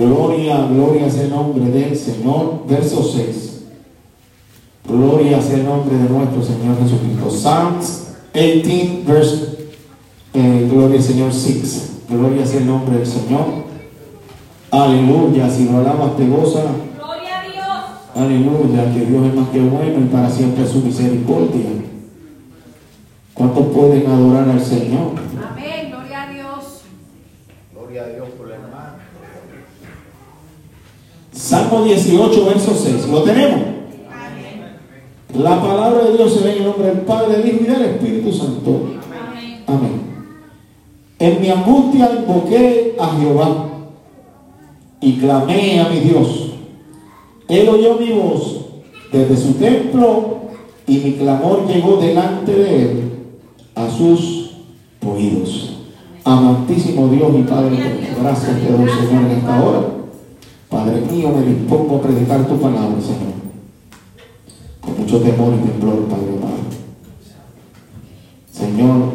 Gloria, gloria sea el nombre del Señor. Verso 6. Gloria sea el nombre de nuestro Señor Jesucristo. Psalms 18, verse, eh, gloria al Señor 6. Gloria sea el nombre del Señor. Aleluya. Si lo alabas, te goza. Gloria a Dios. Aleluya. Que Dios es más que bueno y para siempre su misericordia. ¿Cuántos pueden adorar al Señor? Amén. Gloria a Dios. Gloria a Dios por la hermana. Salmo 18, verso 6. ¿Lo tenemos? La palabra de Dios se ve en el nombre del Padre, del Hijo y del Espíritu Santo. Amén. En mi angustia invoqué a Jehová y clamé a mi Dios. Él oyó mi voz desde su templo y mi clamor llegó delante de él a sus oídos. Amantísimo Dios y Padre, gracias te doy Señor en esta hora. Padre mío, me dispongo a predicar tu palabra, Señor. Con mucho temor y temblor, Padre amado. Señor,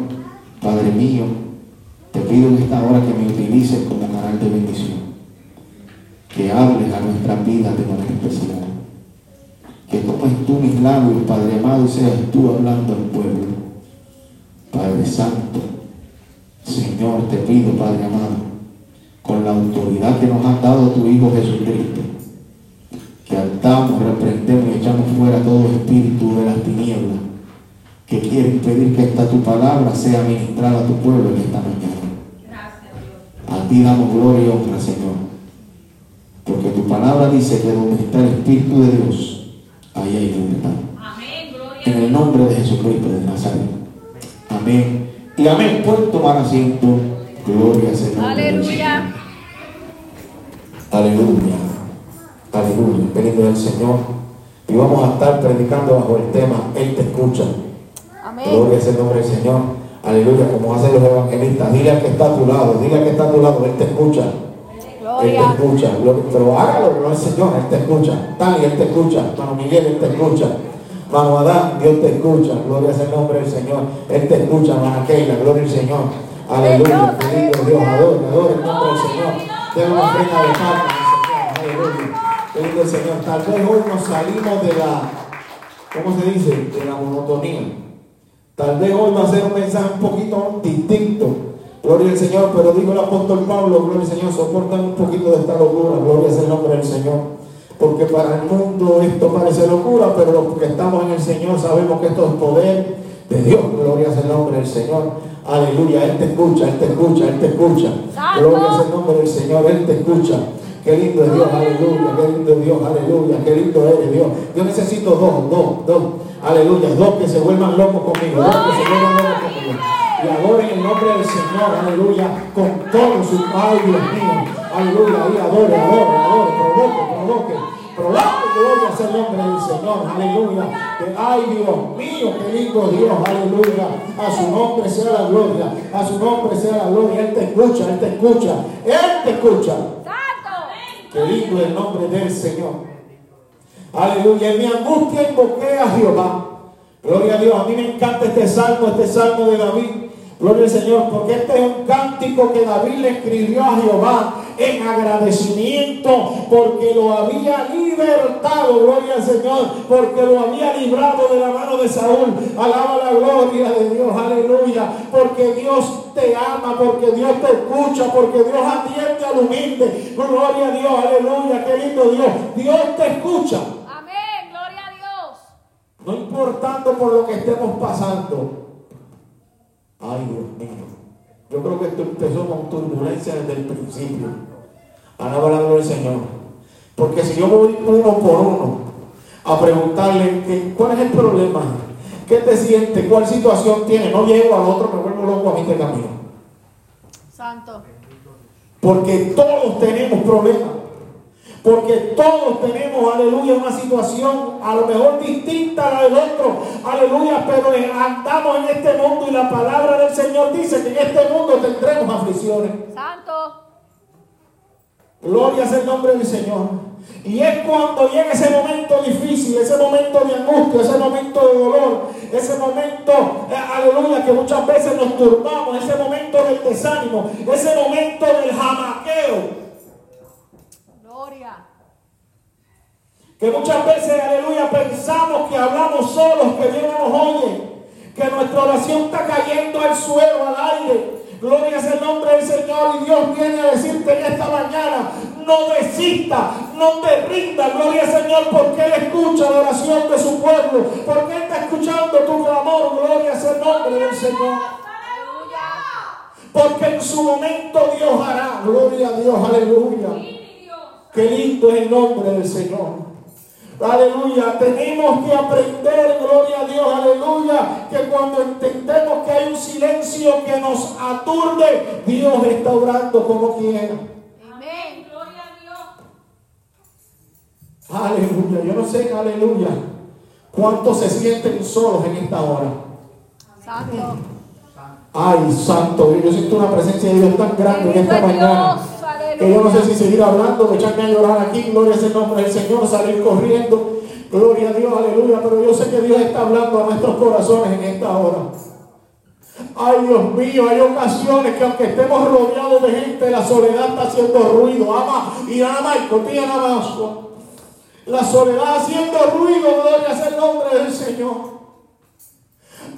Padre mío, te pido en esta hora que me utilices como canal de bendición. Que hables a nuestras vidas de manera especial. Que tomes tú mis labios, Padre amado, y seas tú hablando al pueblo. Padre Santo, Señor, te pido, Padre amado, con la autoridad que nos ha dado tu Hijo Jesucristo, que atamos, reprendemos y echamos fuera todo espíritu de las tinieblas que quiere impedir que esta tu palabra sea ministrada a tu pueblo en esta mañana. Gracias, Dios. A ti damos gloria y honra, Señor. Porque tu palabra dice que donde está el Espíritu de Dios, ahí hay libertad. Amén. Gloria En el nombre de Jesucristo de Nazaret. Amén. Y amén. Pueden tomar asiento. Gloria al Señor. Aleluya. Aleluya. Aleluya. Bendito es el Señor. Y vamos a estar predicando bajo el tema Él te escucha. Amén. Gloria es el nombre del Señor. Aleluya. Como hacen los evangelistas. Dile al que está a tu lado. Dile al que está a tu lado. Él te escucha. Él Gloria. te escucha. Pero hágalo, el Señor. Él te escucha. Tani, Él te escucha. Mano Miguel, Él te escucha. Mano Adán, Dios te escucha. Gloria es el nombre del Señor. Él te escucha, Mano Keila. Gloria al Señor. Aleluya. Bendito Dios. Adore el nombre del Señor. Tenga una. Tal vez hoy nos salimos de la, ¿cómo se dice? De la monotonía. Tal vez hoy va a ser un mensaje un poquito distinto. Gloria al Señor, pero dijo el apóstol Pablo, gloria al Señor, soportan un poquito de esta locura, gloria es el nombre del Señor. Porque para el mundo esto parece locura, pero los que estamos en el Señor sabemos que esto es poder de Dios. Gloria es el nombre del Señor. Aleluya, Él te escucha, Él te escucha, Él te escucha. Gloria es el nombre del Señor, Él te escucha. Qué lindo es Dios, aleluya, qué lindo es Dios, aleluya, qué lindo eres Dios. Yo necesito dos, dos, dos, aleluya, dos que se vuelvan locos conmigo, dos que se vuelvan locos conmigo. Y adoren el nombre del Señor, aleluya, con todo su ay Dios mío, aleluya, y adore, adore, adore, provoque, provoque, provoque, gloria sea el nombre del Señor, aleluya. Ay Dios mío, qué lindo Dios, aleluya, a su nombre sea la gloria, a su nombre sea la gloria, Él te escucha, Él te escucha, Él te escucha. Santo. Qué lindo es el nombre del Señor. Aleluya. En mi angustia invoqué a Jehová. Gloria a Dios. A mí me encanta este salmo, este salmo de David. Gloria al Señor, porque este es un cántico que David le escribió a Jehová en agradecimiento porque lo había libertado, gloria al Señor, porque lo había librado de la mano de Saúl. Alaba la gloria de Dios, aleluya, porque Dios te ama, porque Dios te escucha, porque Dios atiende al humilde. Gloria a Dios, aleluya, qué lindo Dios. Dios te escucha, Amén. Gloria a Dios. no importando por lo que estemos pasando. Ay, Dios mío. Yo creo que esto empezó con turbulencia desde el principio. Alaba la gloria del Señor. Porque si yo voy uno por uno a preguntarle que, cuál es el problema, qué te sientes, cuál situación tiene, no llego al otro, me vuelvo loco a mí de camino. Santo. Porque todos tenemos problemas. Porque todos tenemos, aleluya, una situación a lo mejor distinta a la del otro. Aleluya, pero en- andamos en este mundo y la palabra del Señor dice que en este mundo tendremos aflicciones. Santo. Gloria es el nombre del Señor. Y es cuando llega ese momento difícil, ese momento de angustia, ese momento de dolor, ese momento, eh, aleluya, que muchas veces nos turbamos, ese momento del desánimo, ese momento del jamaqueo. Que muchas veces, aleluya, pensamos que hablamos solos, que Dios no nos oye, que nuestra oración está cayendo al suelo, al aire. Gloria es el nombre del Señor y Dios viene a decirte en esta mañana, no desista, no te rinda, gloria al Señor, porque Él escucha la oración de su pueblo, porque Él está escuchando tu clamor, gloria es el nombre del Señor. Porque en su momento Dios hará, gloria a Dios, aleluya. Qué lindo es el nombre del Señor. Aleluya, tenemos que aprender, gloria a Dios, aleluya, que cuando entendemos que hay un silencio que nos aturde, Dios está orando como quiera. Amén. Gloria a Dios. Aleluya, yo no sé, aleluya, cuántos se sienten solos en esta hora. Santo. Ay, santo Dios, yo siento una presencia de Dios tan grande en esta mañana. Que yo no sé si seguir hablando, echarme a llorar aquí, gloria es el nombre del Señor, salir corriendo, gloria a Dios, aleluya, pero yo sé que Dios está hablando a nuestros corazones en esta hora. Ay Dios mío, hay ocasiones que aunque estemos rodeados de gente, la soledad está haciendo ruido. Ama y ama y nada más. La soledad haciendo ruido, gloria es el nombre del Señor.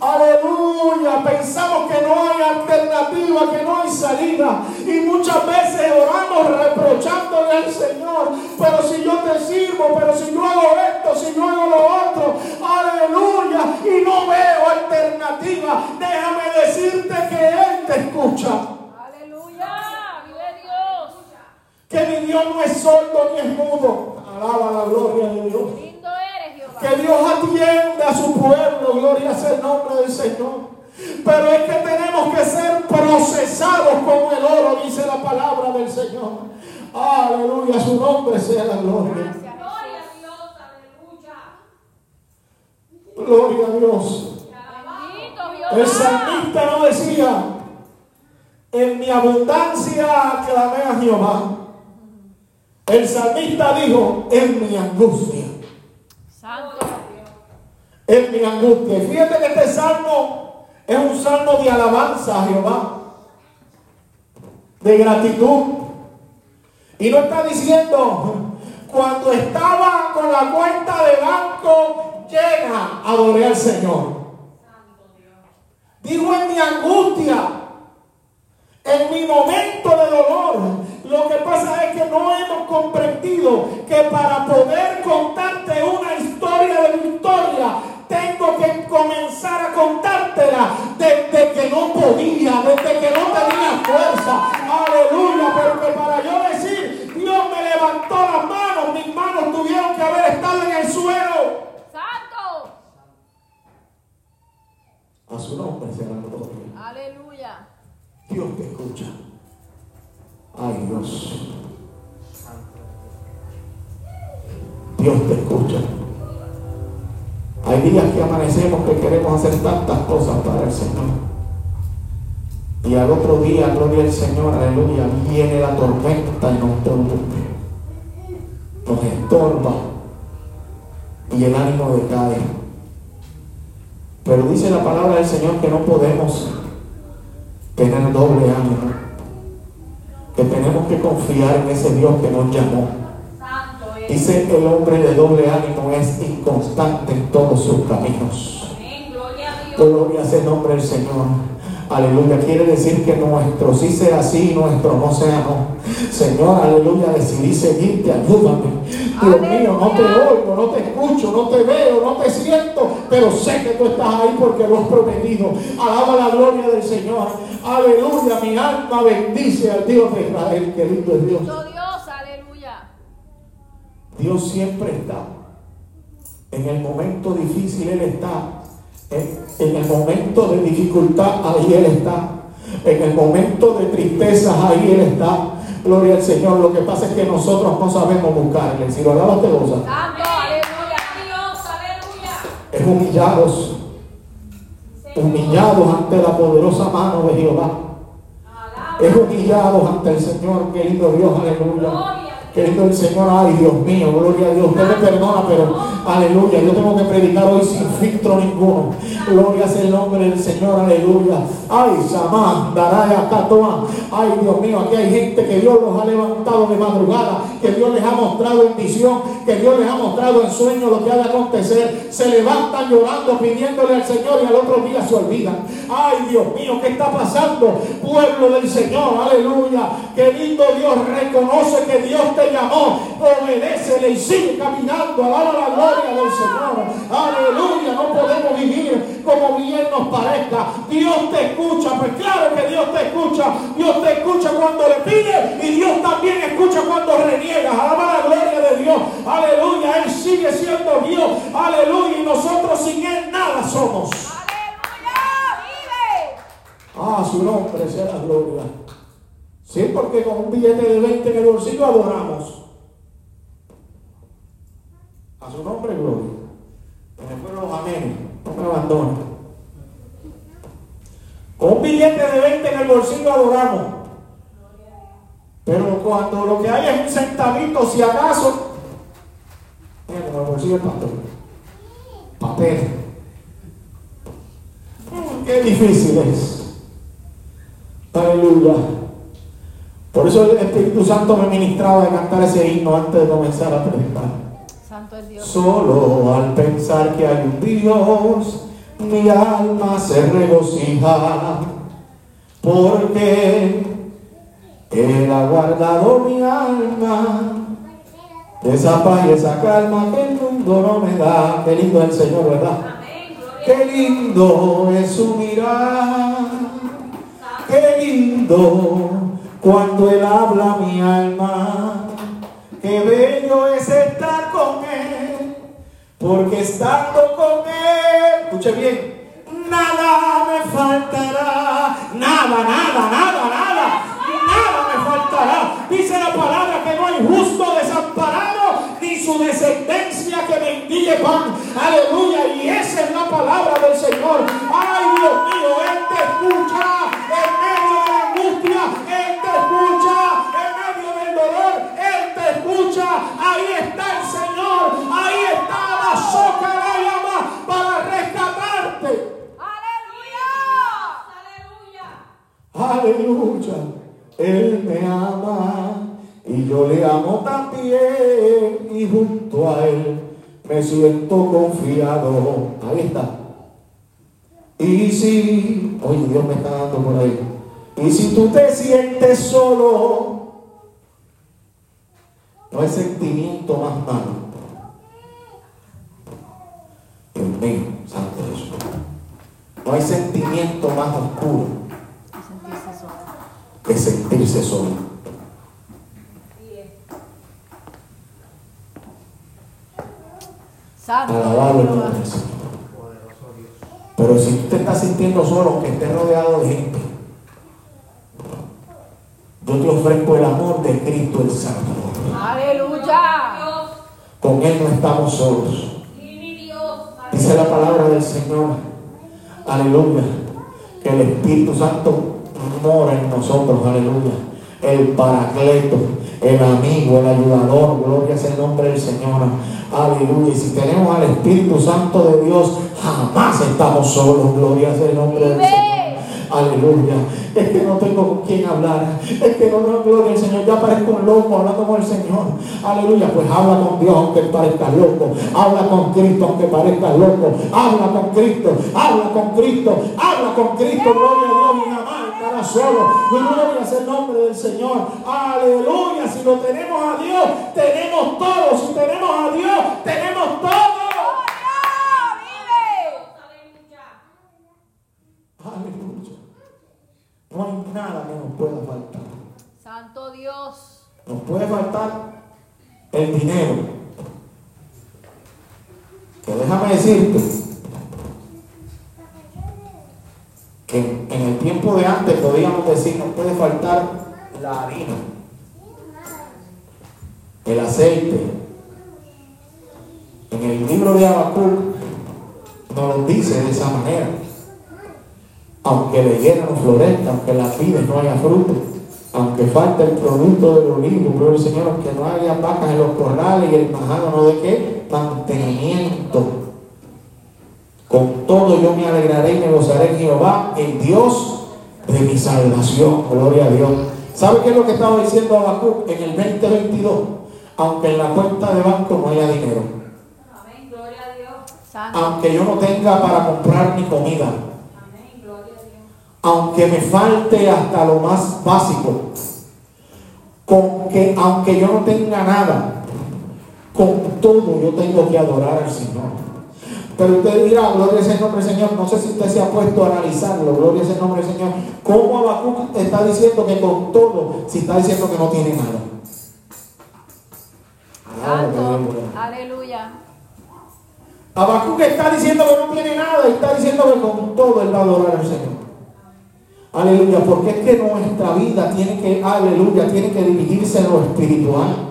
Aleluya, pensamos que no hay alternativa, que no hay salida. Y muchas veces oramos reprochándole al Señor. Pero si yo te sirvo, pero si yo hago esto, si yo hago lo otro, aleluya. Y no veo alternativa. Déjame decirte que Él te escucha. Aleluya. Vive Dios. Que mi Dios no es sordo ni es mudo. Alaba la gloria de Dios. Lindo eres, Jehová. Que Dios atiende a su pueblo, gloria sea el nombre del Señor. Pero es que tenemos que ser procesados como el oro, dice la palabra del Señor. Aleluya, su nombre sea la gloria. Gracias, Gloria a Dios. Aleluya. Gloria a Dios. Bendito El salmista no decía, en mi abundancia clamé a Jehová. El salmista dijo, en mi angustia. Santo. En mi angustia. Fíjate que este salmo es un salmo de alabanza a Jehová, de gratitud. Y no está diciendo, cuando estaba con la cuenta de banco llena, adoré al Señor. Dijo en mi angustia, en mi momento de dolor. Lo que pasa es que no hemos comprendido que para poder contarte podía, desde que no tenía fuerza. Al otro día, gloria al Señor, aleluya, viene la tormenta y nos interrumpe. Nos estorba. Y el ánimo decae. Pero dice la palabra del Señor que no podemos tener doble ánimo. Que tenemos que confiar en ese Dios que nos llamó. Dice el hombre de doble ánimo es inconstante en todos sus caminos. Gloria a Dios. Gloria sea el nombre del Señor. Aleluya. Quiere decir que nuestro sí sea sí, nuestro no sea no. Señor, aleluya, decidí seguirte, ayúdame. Dios mío, no te oigo, no te escucho, no te veo, no te siento, pero sé que tú estás ahí porque lo has prometido. Alaba la gloria del Señor. Aleluya, mi alma bendice al Dios de Israel, que lindo es Dios. Santo Dios. Aleluya. Dios siempre está. En el momento difícil Él está. En, en el momento de dificultad, ahí Él está. En el momento de tristeza, ahí Él está. Gloria al Señor. Lo que pasa es que nosotros no sabemos buscarle. Si lo alabas, te goza. Santo. Aleluya. Dios. Aleluya. Es humillados. Humillados ante la poderosa mano de Jehová. Es humillados ante el Señor, querido Dios, aleluya. Querido el Señor, ay Dios mío, gloria a Dios. Usted me perdona, pero aleluya. Yo tengo que predicar hoy sin filtro ninguno. Gloria sea el nombre del Señor, aleluya. Ay, Samán, Daraya, Catoa. Ay, Dios mío, aquí hay gente que Dios los ha levantado de madrugada, que Dios les ha mostrado en visión, que Dios les ha mostrado en sueño lo que ha de acontecer. Se levantan llorando, pidiéndole al Señor y al otro día se olvidan. Ay, Dios mío, ¿qué está pasando? Pueblo del Señor, aleluya. Querido Dios, reconoce que Dios te llamó, obedécele y sigue caminando, alaba la gloria del Señor. Aleluya, no podemos vivir como bien nos parezca. Dios te escucha, pues claro que Dios te escucha. Dios te escucha cuando le pide y Dios también escucha cuando reniegas. Alaba la gloria de Dios. Aleluya, Él sigue siendo Dios. Aleluya, y nosotros sin Él nada somos. Aleluya. Vive. Ah, su nombre sea la gloria. Sí, porque con un billete de 20 en el bolsillo adoramos. A su nombre, gloria. Me fueron los amén. No me abandonen. Con un billete de 20 en el bolsillo adoramos. Pero cuando lo que hay es un centavito, si acaso, mira, como el bolsillo del pastor. Papel. Mm, Qué difícil es. Aleluya. Por eso el Espíritu Santo me ministraba de cantar ese himno antes de comenzar a predicar. Santo es Dios. Solo al pensar que hay un Dios, mi alma se regocija, porque Él ha guardado mi alma esa paz y esa calma que el mundo no me da. Qué lindo el Señor, ¿verdad? Qué lindo es su mirar, qué lindo cuando Él habla mi alma. Qué bello es estar con Él, porque estando con Él, escuche bien, nada me faltará, nada, nada, nada, nada justo desamparado, ni su descendencia que mendigue pan. Aleluya, y esa es la palabra del Señor. Ay, Dios mío, Él te escucha en medio de la angustia, Él te escucha en medio del dolor, Él te escucha. Ahí está el Señor, ahí está la soca la llama para rescatarte. Aleluya. Aleluya, Él me ama y yo le amo también y junto a Él me siento confiado. Ahí está. Y si, oye Dios me está dando por ahí. Y si tú te sientes solo, no hay sentimiento más malo. Dios mío, santo Jesús. No hay sentimiento más oscuro Sentirse solo. que sentirse solo. Santo. Alabado el nombre. Pero si tú te estás sintiendo solo, aunque estés rodeado de gente, yo te ofrezco el amor de Cristo el Salvador. Aleluya. Con Él no estamos solos. Dice la palabra del Señor, aleluya, que el Espíritu Santo mora en nosotros, aleluya. El paracleto, el amigo, el ayudador, gloria sea el nombre del Señor, aleluya. Y si tenemos al Espíritu Santo de Dios, jamás estamos solos, gloria sea el nombre del. Señor. Aleluya. Es que no tengo con quién hablar. Es que no tengo gloria al Señor. Ya parezco un loco hablando con el Señor. Aleluya. Pues habla con Dios aunque parezcas loco. Habla con Cristo aunque parezcas loco. Habla con Cristo. Habla con Cristo. Habla con Cristo. Gloria a Dios. Solo. Gloria sea el nombre del Señor. Aleluya. Si lo tenemos a Dios, tenemos todo. Si tenemos a Dios, tenemos todo. Aleluya. No hay nada que nos pueda faltar. Santo Dios. Nos puede faltar el dinero. Que déjame decirte que en el tiempo de antes podíamos decir nos puede faltar la harina, el aceite. En el libro de Habacuc nos lo dice de esa manera. Aunque la higuera no aunque la vides no haya fruto, aunque falta el producto del olivo, gloria al Señor, aunque no haya vacas en los corrales y el majado no de qué, mantenimiento. Con todo yo me alegraré y me gozaré en Jehová, el Dios de mi salvación. Gloria a Dios. ¿Sabe qué es lo que estaba diciendo Habacuc en el 2022? Aunque en la cuenta de banco no haya dinero. Amén. Gloria a Dios. Santo. Aunque yo no tenga para comprar mi comida. Amén. Gloria a Dios. aunque me falte hasta lo más básico, con que aunque yo no tenga nada, con todo yo tengo que adorar al Señor. Pero usted dirá, gloria es el nombre del Señor, no sé si usted se ha puesto a analizarlo, gloria es el nombre del Señor, cómo Habacuc está diciendo que con todo, si está diciendo que no tiene nada. Santo. a. Aleluya. Habacuc está diciendo que no tiene nada y está diciendo que con todo él va a adorar al Señor. Aleluya, porque es que nuestra vida tiene que, aleluya, tiene que dirigirse en lo espiritual.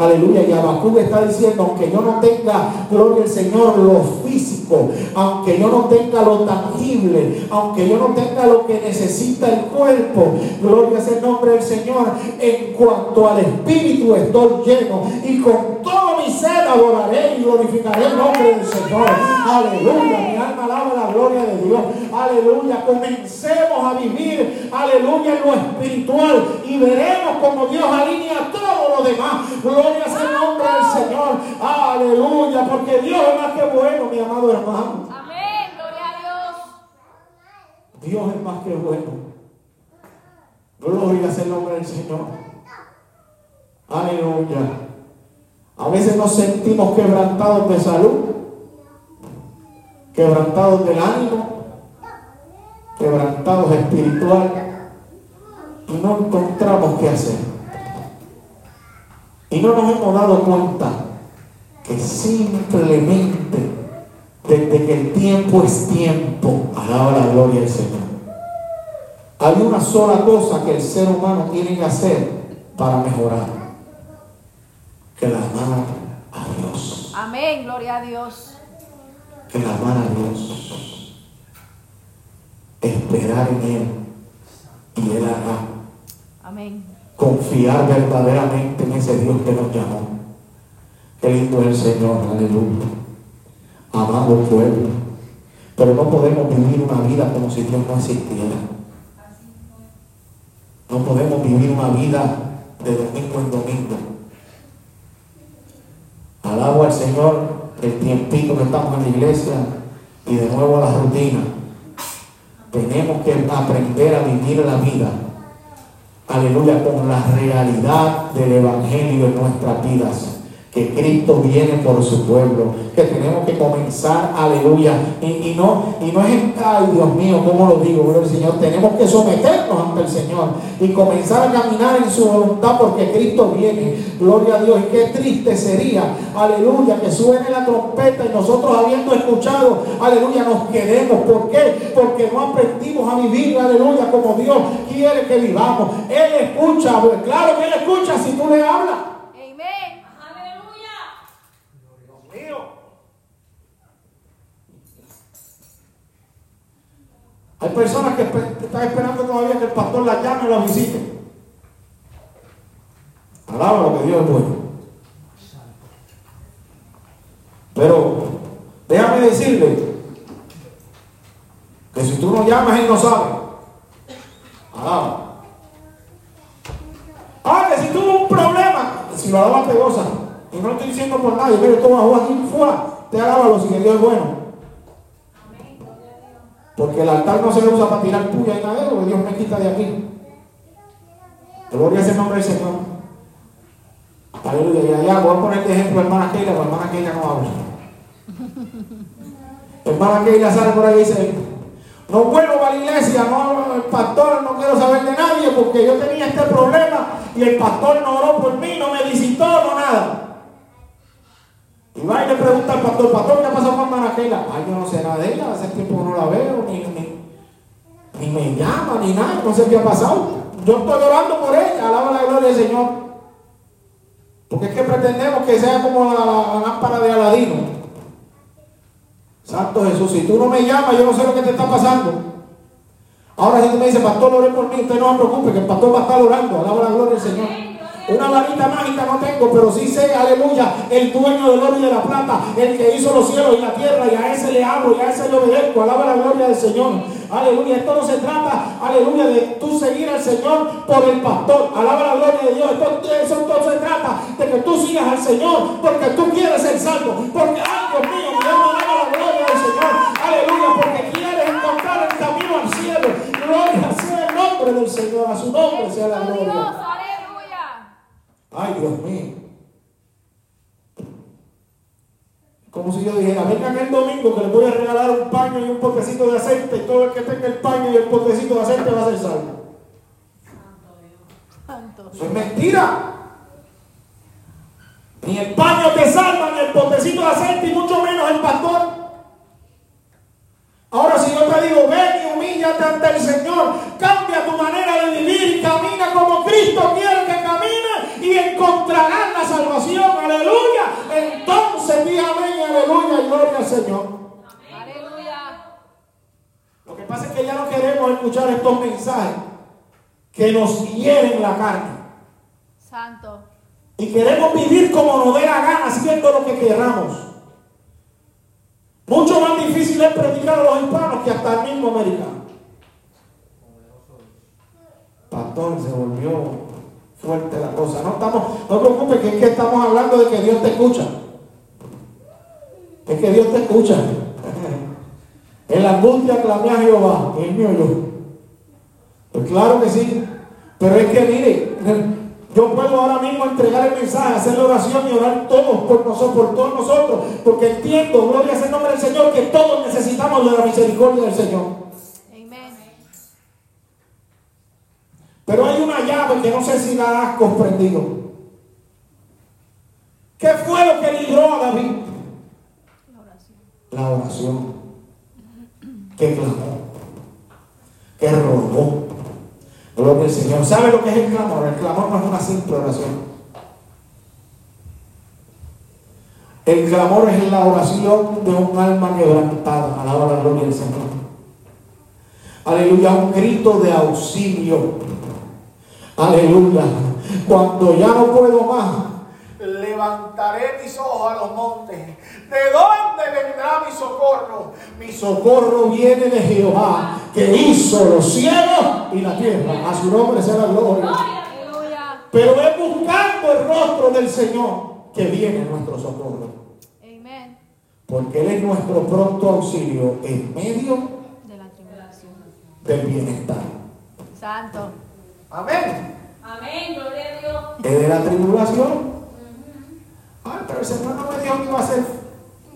Aleluya, y Habacuc está diciendo, aunque yo no tenga, gloria al Señor, lo físico, aunque yo no tenga lo tangible, aunque yo no tenga lo que necesita el cuerpo, gloria sea el nombre del Señor, en cuanto al espíritu estoy lleno y con todo mi ser adoraré y glorificaré el nombre del Señor. Aleluya, mi alma alaba la gloria de Dios. Aleluya, comencemos a vivir, aleluya, en lo espiritual y veremos como Dios alinea todo lo demás. Gloria sea el nombre del Señor. Aleluya, porque Dios es más que bueno, mi amado hermano. Amén. Gloria a Dios. Dios es más que bueno. Gloria sea el nombre del Señor. Aleluya. A veces nos sentimos quebrantados de salud, quebrantados del ánimo, quebrantados espiritual y no encontramos qué hacer. Y no nos hemos dado cuenta que simplemente desde que el tiempo es tiempo, alaba la gloria del Señor. Hay una sola cosa que el ser humano tiene que hacer para mejorar, que la amar a Dios, Amén. Gloria a Dios. que la amar a Dios, esperar en Él y Él hará, Amén. Confiar verdaderamente en ese Dios que nos llamó. Qué es el Señor, aleluya. Amado pueblo. Pero no podemos vivir una vida como si Dios no existiera. No podemos vivir una vida de domingo en domingo. Alabo al Señor el tiempito que estamos en la iglesia y de nuevo la rutina. Tenemos que aprender a vivir la vida. Aleluya, con la realidad del Evangelio en nuestras vidas que Cristo viene por su pueblo, que tenemos que comenzar, aleluya, y, no, y no es, ay Dios mío, ¿cómo lo digo? Gloria al Señor, tenemos que someternos ante el Señor y comenzar a caminar en su voluntad porque Cristo viene, gloria a Dios, y qué triste sería, aleluya, que suene la trompeta y nosotros habiendo escuchado, aleluya, nos quedemos, ¿por qué? Porque no aprendimos a vivir, aleluya, como Dios quiere que vivamos, Él escucha, pues, claro que Él escucha si tú le hablas. Hay personas que están esperando todavía que el pastor la llame o la visite. Alaba lo que Dios es bueno. Pero déjame decirle que si tú no llamas, Él no sabe. Alaba. Ah, que si tuvo un problema, si lo alaba pegosa, y no lo estoy diciendo por nadie, pero tú bajó aquí, fuera, te alábalo si que Dios es bueno. Porque el altar no se usa para tirar puya y nada, porque Dios me quita de aquí. Gloria es el nombre del Señor. Aleluya. Y allá voy a poner de ejemplo a hermana Keila, porque hermana Keila no habla. hermana Keila sale por ahí y dice, no vuelvo para la iglesia, no, el pastor no quiero saber de nadie porque yo tenía este problema y el pastor no oró por mí, no me visitó, no nada. Y va y le pregunta al pastor, pastor, ¿qué ha pasado con hermana Keila? Ay, yo no sé nada de ella, hace tiempo no la veo, ni, ni, me llama, ni nada, no sé qué ha pasado. Yo estoy orando por ella, alaba la gloria del Señor. Porque es que pretendemos que sea como la, la lámpara de Aladino. Santo Jesús, si tú no me llamas, yo no sé lo que te está pasando. Ahora si tú me dices, pastor, ore por mí, usted no se preocupe, que el pastor va a estar orando, alaba la gloria del Señor. Una varita mágica no tengo, pero sí sé, aleluya, el dueño del oro y de la plata, el que hizo los cielos y la tierra, y a ese le hablo, y a ese le obedezco, alaba la gloria del Señor. Aleluya, esto no se trata, aleluya, de tú seguir al Señor por el pastor, alaba la gloria de Dios. Esto, eso no se trata de que tú sigas al Señor porque tú quieres ser salvo, porque, ay Dios mío, mi alma alaba la gloria del Señor, aleluya, porque quieres encontrar el camino al cielo. Gloria sea el nombre del Señor, a su nombre sea la gloria. Ay, Dios mío. Como si yo dijera, vengan el domingo que les voy a regalar un paño y un potecito de aceite y todo el que tenga el paño y el potecito de aceite va a ser salvo. Santo Eso es mentira. Ni el paño te salva, ni el potecito de aceite y mucho menos el pastor. Ahora si yo te digo, ven y humíllate ante el Señor, cambia tu manera de vivir y camina como Cristo quiere que encontrarás la salvación, aleluya. Entonces di amén, aleluya, y gloria al Señor. Aleluya. Lo que pasa es que ya no queremos escuchar estos mensajes que nos hieren la carne. Santo. Y queremos vivir como nos dé la gana, haciendo lo que queramos. Mucho más difícil es predicar a los hispanos que hasta el mismo americano. Pastor, se volvió fuerte la cosa. No estamos, no preocupes, que es que estamos hablando de que Dios te escucha. Es que Dios te escucha. En la angustia clamé a Jehová, él me oyó. Pues claro que sí. Pero es que mire, yo puedo ahora mismo entregar el mensaje, hacer la oración y orar todos por nosotros, por todos nosotros, porque entiendo, gloria sea el nombre del Señor, que todos necesitamos de la misericordia del Señor. Amén. Pero hay una llave que no sé si la has comprendido. ¿Qué fue lo que libró a David? La oración. La oración. Que clamó. Que rogó. Gloria al Señor. ¿Sabe lo que es el clamor? El clamor no es una simple oración. El clamor es la oración de un alma quebrantada. Alaba la gloria del Señor. Aleluya, un grito de auxilio. Aleluya. Cuando ya no puedo más, levantaré mis ojos a los montes. ¿De dónde vendrá mi socorro? Mi socorro viene de Jehová, que hizo los cielos y la tierra. A su nombre sea la gloria. Aleluya. Pero es buscando el rostro del Señor que viene nuestro socorro. Amén. Porque Él es nuestro pronto auxilio en medio De la tribulación. del bienestar. Santo. Amén. Amén. Gloria a Dios. Es de la tribulación. Ay, pero el Señor no me dijo que iba a ser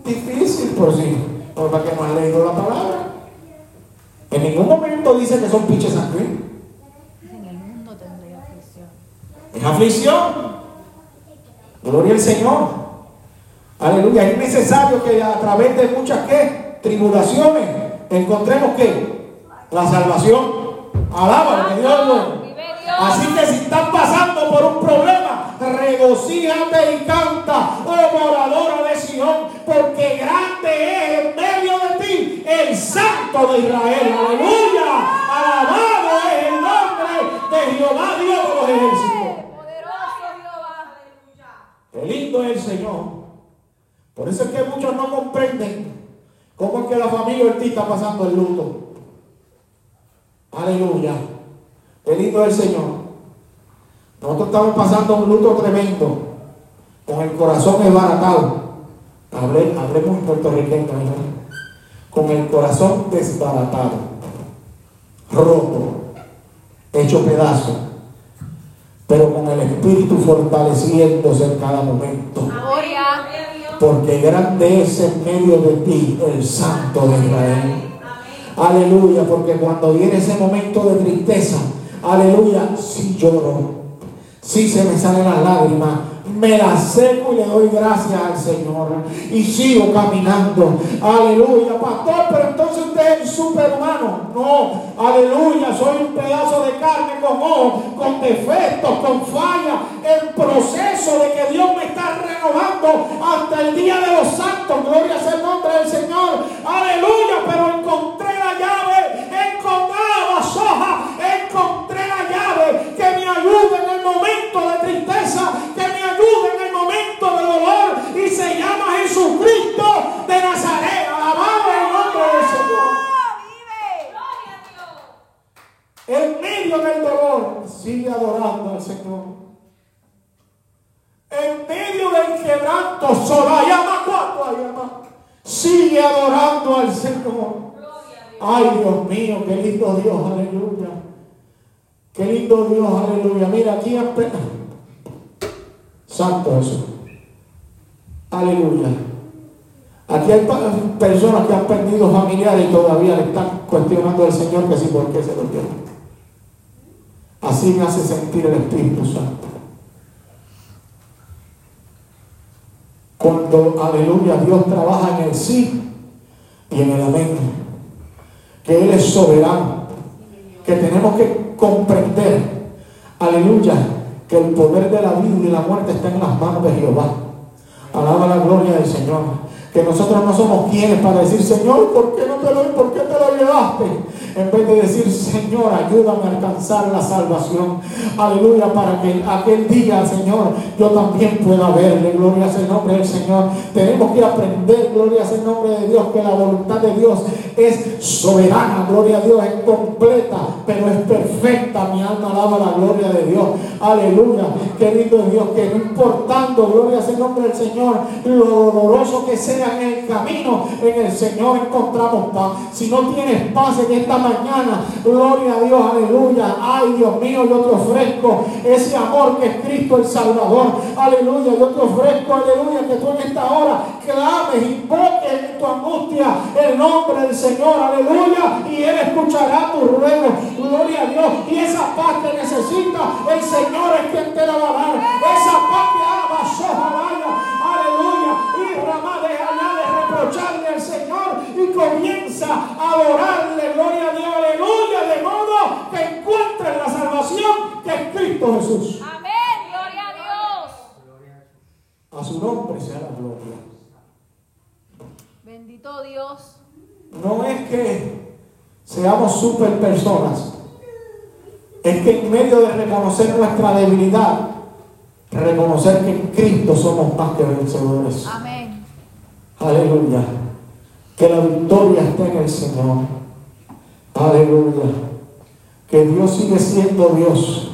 difícil por sí. Por para que no han leído la palabra. En ningún momento dice que son pinches sangre. En el mundo tendré aflicción. Es aflicción. Gloria al Señor. Aleluya. Es necesario que a través de muchas ¿qué? tribulaciones encontremos que la salvación. Alaba que Dios Así que si estás pasando por un problema, regocíjate y canta, oh moradora de Sion, porque grande es en medio de ti el Santo de Israel. Aleluya. Alabado es el nombre de Jehová Dios de los ejércitos. Qué lindo es el Señor. Por eso es que muchos no comprenden cómo es que la familia Ortiz está pasando el luto. Aleluya. Es el Señor. Nosotros estamos pasando un luto tremendo, con el corazón desbaratado. Hablé, hablé muy puertorriqueño, ¿no? con el corazón desbaratado, roto, hecho pedazo, pero con el espíritu fortaleciéndose en cada momento. Porque grande es en medio de ti el Santo de Israel. Aleluya, porque cuando viene ese momento de tristeza, aleluya, si lloro, si se me salen las lágrimas, me las seco y le doy gracias al Señor y sigo caminando. Aleluya, pastor, pero entonces usted es superhumano. No, aleluya, soy un pedazo de carne con ojos, con defectos, con fallas, en proceso de que Dios me está renovando hasta el día de los santos. Gloria sea el nombre del Señor. Aleluya, pero encontré ayuda en el momento de tristeza, que me ayuda en el momento de dolor. Y se llama Jesucristo de Nazaret. Alabado el nombre del Señor. En medio del dolor, sigue adorando al Señor. En medio del quebranto, Sorayama cuatro sigue adorando al Señor. Ay, Dios mío, qué lindo Dios, aleluya. Qué lindo Dios, aleluya. Mira, aquí apenas. Santo Jesús. Aleluya. Aquí hay personas que han perdido familiares y todavía le están cuestionando al Señor que sí, por qué se lo dio. Así me hace sentir el Espíritu Santo. Cuando, aleluya, Dios trabaja en el sí y en el amén. Que Él es soberano. Que tenemos que comprender, aleluya, que el poder de la vida y la muerte está en las manos de Jehová. Alaba la gloria del Señor. Que nosotros no somos quienes para decir, Señor, ¿por qué no te lo, por qué te lo llevaste? En vez de decir, Señor, ayúdame a alcanzar la salvación. Aleluya, para que aquel día, Señor, yo también pueda verle. Gloria sea el nombre del Señor. Tenemos que aprender, gloria sea el nombre de Dios, que la voluntad de Dios es soberana. Gloria a Dios, es completa, pero es perfecta. Mi alma alaba la gloria de Dios. Aleluya. Es Dios, que no importando, gloria sea el nombre del Señor, lo doloroso que sea en el camino, en el Señor encontramos paz. Si no tienes paz en esta mañana, gloria a Dios, aleluya. Ay, Dios mío, yo te ofrezco ese amor que es Cristo el Salvador. Aleluya, yo te ofrezco, aleluya, que tú en esta hora clames, invoques en tu angustia el nombre del Señor, aleluya, y Él escuchará tu ruego. Gloria a Dios. Y esa paz necesita el Señor es quien te la va a dar. Esa paz que sojalaya, aleluya. Y Ramá deja de reprocharle al Señor y comienza adorarle, gloria a Dios, aleluya, de modo que encuentres la salvación que es Cristo Jesús. Amén. Gloria a Dios. A su nombre sea la gloria. Bendito Dios. No es que seamos super personas, es que en medio de reconocer nuestra debilidad, reconocer que en Cristo somos más que vencedores. Amén. Aleluya. Que la victoria esté en el Señor. Aleluya. Que Dios sigue siendo Dios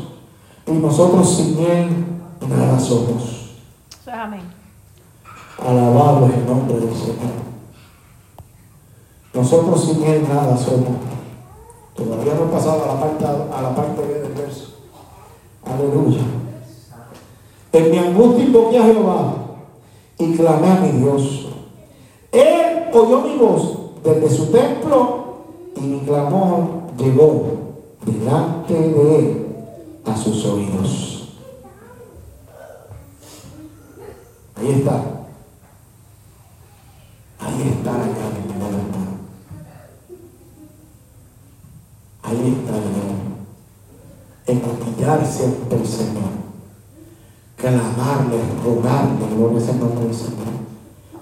y nosotros sin Él nada somos. Amén. Alabado es el nombre del Señor. Nosotros sin Él nada somos. Todavía no he pasado a la parte, a la parte B del verso. Aleluya. En mi angustia invoqué a Jehová y clamé a mi Dios. Él oyó mi voz desde su templo y mi clamor llegó delante de él a sus oídos. Ahí está. Ahí está la hermano. Ahí está la llave. En humillarse ante el Señor. Clamarle, rogarle, gloria el nombre del Señor.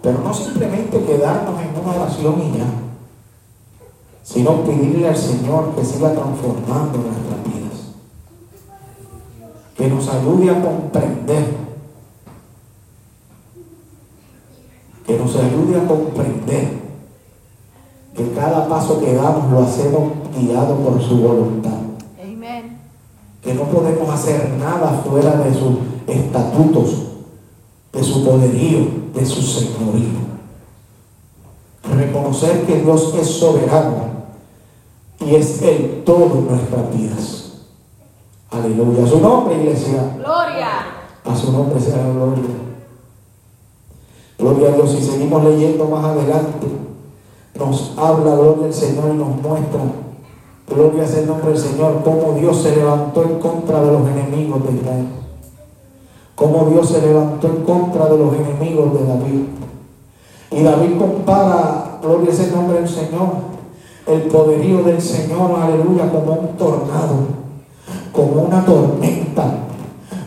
Pero no simplemente quedarnos en una oración y ya, sino pedirle al Señor que siga transformando nuestras vidas. Que nos ayude a comprender. Que nos ayude a comprender que cada paso que damos lo hacemos guiado por su voluntad, que no podemos hacer nada fuera de sus estatutos, de su poderío, de su señorío. Reconocer que Dios es soberano y es el todo en nuestras vidas. Aleluya. A su nombre, iglesia. Gloria. A su nombre sea la gloria. Gloria a Dios. Si seguimos leyendo más adelante, nos habla, gloria al Señor, y nos muestra, gloria sea el nombre del Señor, cómo Dios se levantó en contra de los enemigos de Israel. Cómo Dios se levantó en contra de los enemigos de David. Y David compara, gloria sea el nombre del Señor, el poderío del Señor, aleluya, como un tornado, como una tormenta.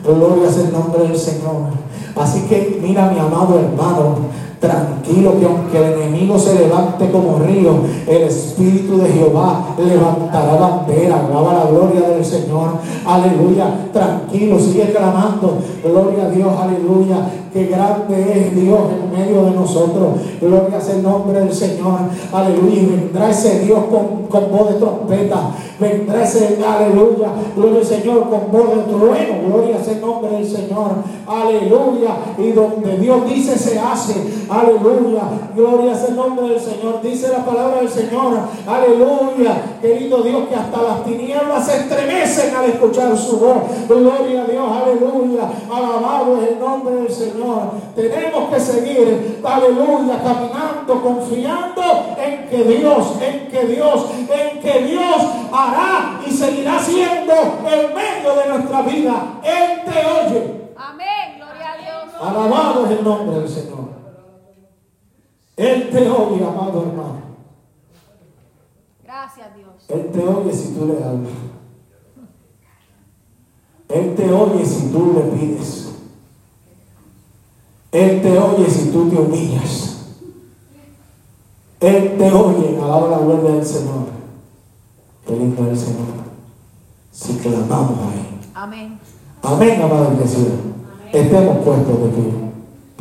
Gloria sea el nombre del Señor. Así que mira mi amado hermano, tranquilo que aunque el enemigo se levante como río, el Espíritu de Jehová levantará bandera, alaba la gloria del Señor, aleluya, tranquilo, sigue clamando, gloria a Dios, aleluya, que grande es Dios en medio de nosotros. Gloria sea el nombre del Señor. Aleluya. Vendrá ese Dios con, con voz de trompeta. Vendrá ese, aleluya. Gloria al Señor con voz de trueno. Gloria sea el nombre del Señor. Aleluya. Y donde Dios dice se hace. Aleluya. Gloria sea el nombre del Señor. Dice la palabra del Señor. Aleluya. Querido Dios, que hasta las tinieblas se estremecen al escuchar su voz. Gloria a Dios. Aleluya. Alabado es el nombre del Señor. Tenemos que seguir. Aleluya. Caminando, confiando en que Dios, en que Dios, en que Dios hará y seguirá siendo el medio de nuestra vida. Él te oye. Amén. Gloria a Dios. Alabado es el nombre del Señor. Él te oye, amado hermano. Gracias, Dios. Él te oye si tú le hablas. Él te oye si tú le pides. Él te oye si tú te humillas. Él te oye, alaba la gloria del Señor. Qué lindo el Señor. Si clamamos a Él. Amén. Amén, amada iglesia. Estemos puestos de pie.